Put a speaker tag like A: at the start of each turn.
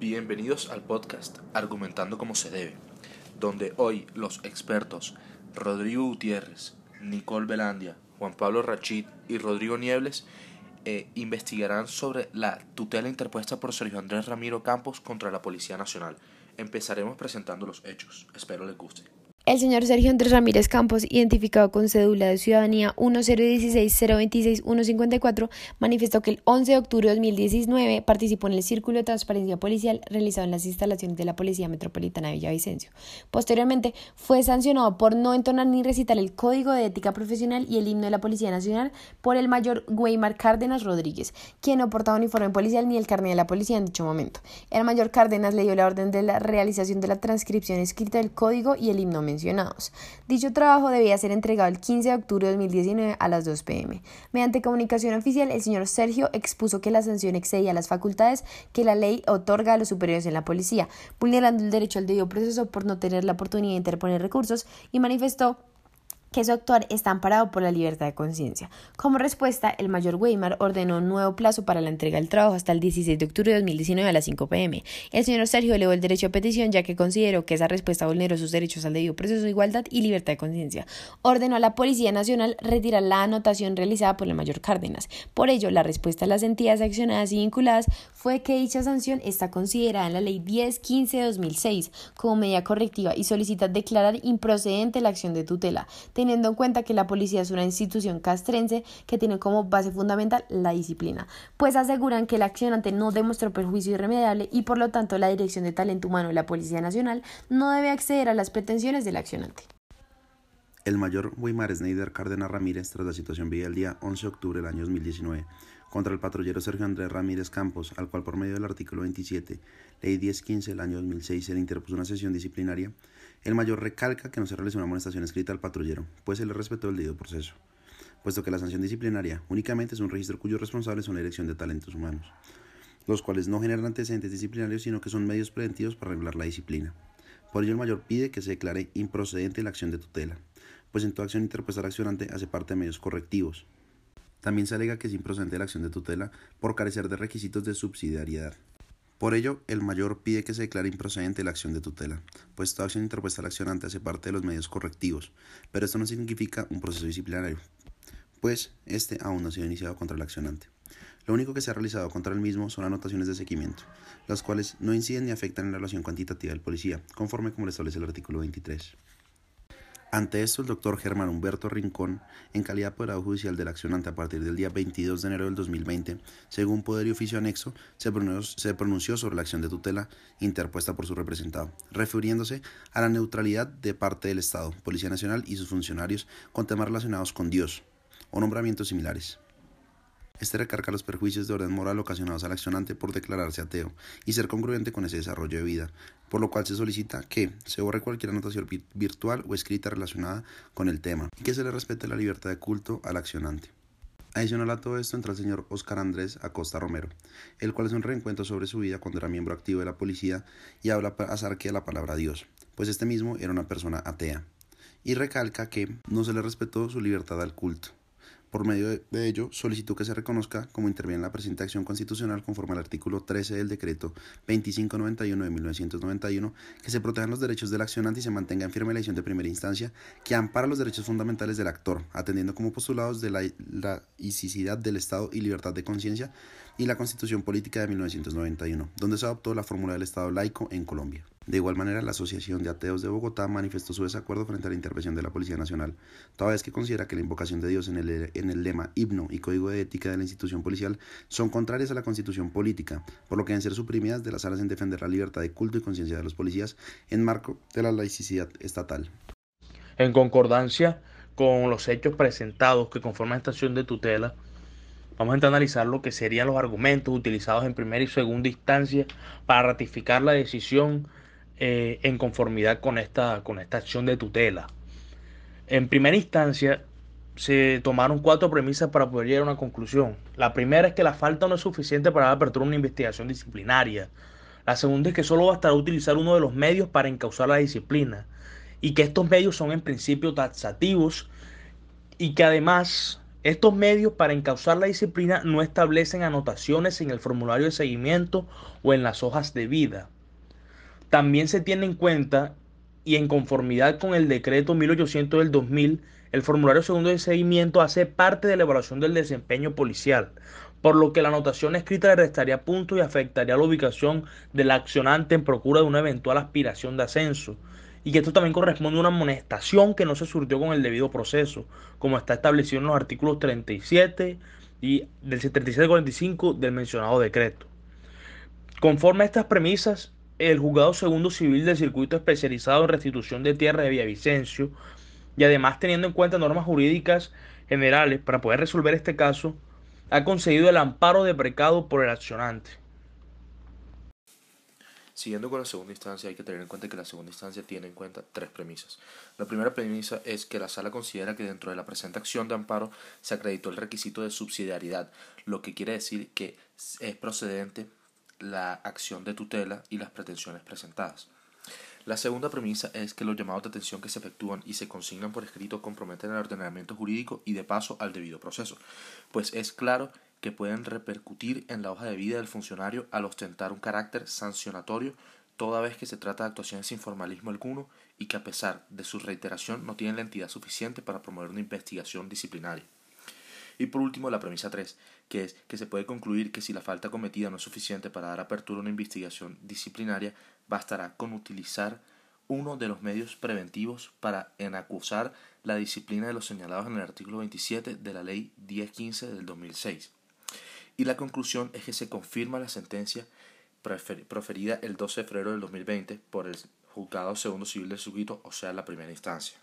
A: Bienvenidos al podcast Argumentando como se debe, donde hoy los expertos Rodrigo Gutiérrez, Nicole Belandia, Juan Pablo Rachid y Rodrigo Niebles eh, investigarán sobre la tutela interpuesta por Sergio Andrés Ramiro Campos contra la Policía Nacional. Empezaremos presentando los hechos. Espero les guste.
B: El señor Sergio Andrés Ramírez Campos, identificado con cédula de ciudadanía 1016-026-154, manifestó que el 11 de octubre de 2019 participó en el Círculo de Transparencia Policial realizado en las instalaciones de la Policía Metropolitana de Villavicencio. Posteriormente, fue sancionado por no entonar ni recitar el Código de Ética Profesional y el himno de la Policía Nacional por el mayor Weimar Cárdenas Rodríguez, quien no portaba uniforme policial ni el carnet de la policía en dicho momento. El mayor Cárdenas le dio la orden de la realización de la transcripción escrita del Código y el himno mencionado Dicho trabajo debía ser entregado el 15 de octubre de 2019 a las 2 pm. Mediante comunicación oficial, el señor Sergio expuso que la sanción excedía las facultades que la ley otorga a los superiores en la policía, vulnerando el derecho al debido proceso por no tener la oportunidad de interponer recursos y manifestó que su actuar está amparado por la libertad de conciencia. Como respuesta, el mayor Weimar ordenó un nuevo plazo para la entrega del trabajo hasta el 16 de octubre de 2019 a las 5 pm. El señor Sergio elevó el derecho a petición ya que consideró que esa respuesta vulneró sus derechos al debido proceso de igualdad y libertad de conciencia. Ordenó a la Policía Nacional retirar la anotación realizada por el mayor Cárdenas. Por ello, la respuesta a las entidades accionadas y vinculadas fue que dicha sanción está considerada en la Ley 1015 de 2006 como medida correctiva y solicita declarar improcedente la acción de tutela teniendo en cuenta que la policía es una institución castrense que tiene como base fundamental la disciplina, pues aseguran que el accionante no demostró perjuicio irremediable y por lo tanto la Dirección de Talento Humano de la Policía Nacional no debe acceder a las pretensiones del accionante.
C: El mayor Weimar Snyder Cárdenas Ramírez, tras la situación vivida el día 11 de octubre del año 2019, contra el patrullero Sergio Andrés Ramírez Campos, al cual por medio del artículo 27, ley 1015 del año 2006, se le interpuso una sesión disciplinaria, el mayor recalca que no se realizó una amonestación escrita al patrullero, pues se le respetó el debido proceso, puesto que la sanción disciplinaria únicamente es un registro cuyos responsables son la Dirección de Talentos Humanos, los cuales no generan antecedentes disciplinarios, sino que son medios preventivos para regular la disciplina. Por ello, el mayor pide que se declare improcedente la acción de tutela, pues en toda acción interpuesta al accionante hace parte de medios correctivos, también se alega que es improcedente la acción de tutela por carecer de requisitos de subsidiariedad. Por ello, el mayor pide que se declare improcedente la acción de tutela, pues toda acción interpuesta al accionante hace parte de los medios correctivos, pero esto no significa un proceso disciplinario, pues este aún no ha sido iniciado contra el accionante. Lo único que se ha realizado contra el mismo son anotaciones de seguimiento, las cuales no inciden ni afectan en la relación cuantitativa del policía, conforme como lo establece el artículo 23. Ante esto, el doctor Germán Humberto Rincón, en calidad de apoderado judicial del accionante a partir del día 22 de enero del 2020, según poder y oficio anexo, se pronunció, se pronunció sobre la acción de tutela interpuesta por su representado, refiriéndose a la neutralidad de parte del Estado, Policía Nacional y sus funcionarios con temas relacionados con Dios o nombramientos similares. Este recarga los perjuicios de orden moral ocasionados al accionante por declararse ateo y ser congruente con ese desarrollo de vida, por lo cual se solicita que se borre cualquier anotación virtual o escrita relacionada con el tema y que se le respete la libertad de culto al accionante. Adicional a todo esto entra el señor Oscar Andrés Acosta Romero, el cual es un reencuentro sobre su vida cuando era miembro activo de la policía y habla acerca de la palabra Dios, pues este mismo era una persona atea, y recalca que no se le respetó su libertad al culto. Por medio de ello, solicitó que se reconozca como interviene en la presente acción constitucional conforme al artículo 13 del decreto 2591 de 1991, que se protejan los derechos del accionante y se mantenga en firme la decisión de primera instancia que ampara los derechos fundamentales del actor, atendiendo como postulados de la laicidad del Estado y libertad de conciencia y la Constitución Política de 1991, donde se adoptó la fórmula del Estado laico en Colombia. De igual manera, la Asociación de Ateos de Bogotá manifestó su desacuerdo frente a la intervención de la Policía Nacional, toda vez que considera que la invocación de Dios en el, en el lema, himno y código de ética de la institución policial son contrarias a la constitución política, por lo que deben ser suprimidas de las salas en defender la libertad de culto y conciencia de los policías en marco de la laicidad estatal.
D: En concordancia con los hechos presentados que conforman esta acción de tutela, Vamos a analizar lo que serían los argumentos utilizados en primera y segunda instancia para ratificar la decisión eh, en conformidad con esta, con esta acción de tutela. En primera instancia, se tomaron cuatro premisas para poder llegar a una conclusión. La primera es que la falta no es suficiente para apertura una investigación disciplinaria. La segunda es que solo bastará utilizar uno de los medios para encauzar la disciplina y que estos medios son en principio taxativos y que además Estos medios para encauzar la disciplina no establecen anotaciones en el formulario de seguimiento o en las hojas de vida. También se tiene en cuenta y en conformidad con el decreto 1800 del 2000, el formulario segundo de seguimiento hace parte de la evaluación del desempeño policial, por lo que la anotación escrita le restaría puntos y afectaría la ubicación del accionante en procura de una eventual aspiración de ascenso. Y que esto también corresponde a una amonestación que no se surtió con el debido proceso, como está establecido en los artículos 37 y del 45 del mencionado decreto. Conforme a estas premisas, el Juzgado Segundo Civil del Circuito Especializado en Restitución de Tierra de Villavicencio y además teniendo en cuenta normas jurídicas generales para poder resolver este caso, ha concedido el amparo de precado por el accionante.
A: Siguiendo con la segunda instancia, hay que tener en cuenta que la segunda instancia tiene en cuenta tres premisas. La primera premisa es que la sala considera que dentro de la presente acción de amparo se acreditó el requisito de subsidiariedad, lo que quiere decir que es procedente la acción de tutela y las pretensiones presentadas. La segunda premisa es que los llamados de atención que se efectúan y se consignan por escrito comprometen el ordenamiento jurídico y de paso al debido proceso, pues es claro que pueden repercutir en la hoja de vida del funcionario al ostentar un carácter sancionatorio toda vez que se trata de actuaciones sin formalismo alguno y que a pesar de su reiteración no tienen la entidad suficiente para promover una investigación disciplinaria. Y por último, la premisa 3, que es que se puede concluir que si la falta cometida no es suficiente para dar apertura a una investigación disciplinaria, bastará con utilizar uno de los medios preventivos para enacusar la disciplina de los señalados en el artículo 27 de la Ley 1015 del 2006. Y la conclusión es que se confirma la sentencia proferida el 12 de febrero del 2020 por el Juzgado Segundo Civil del Circuito, o sea, la primera instancia.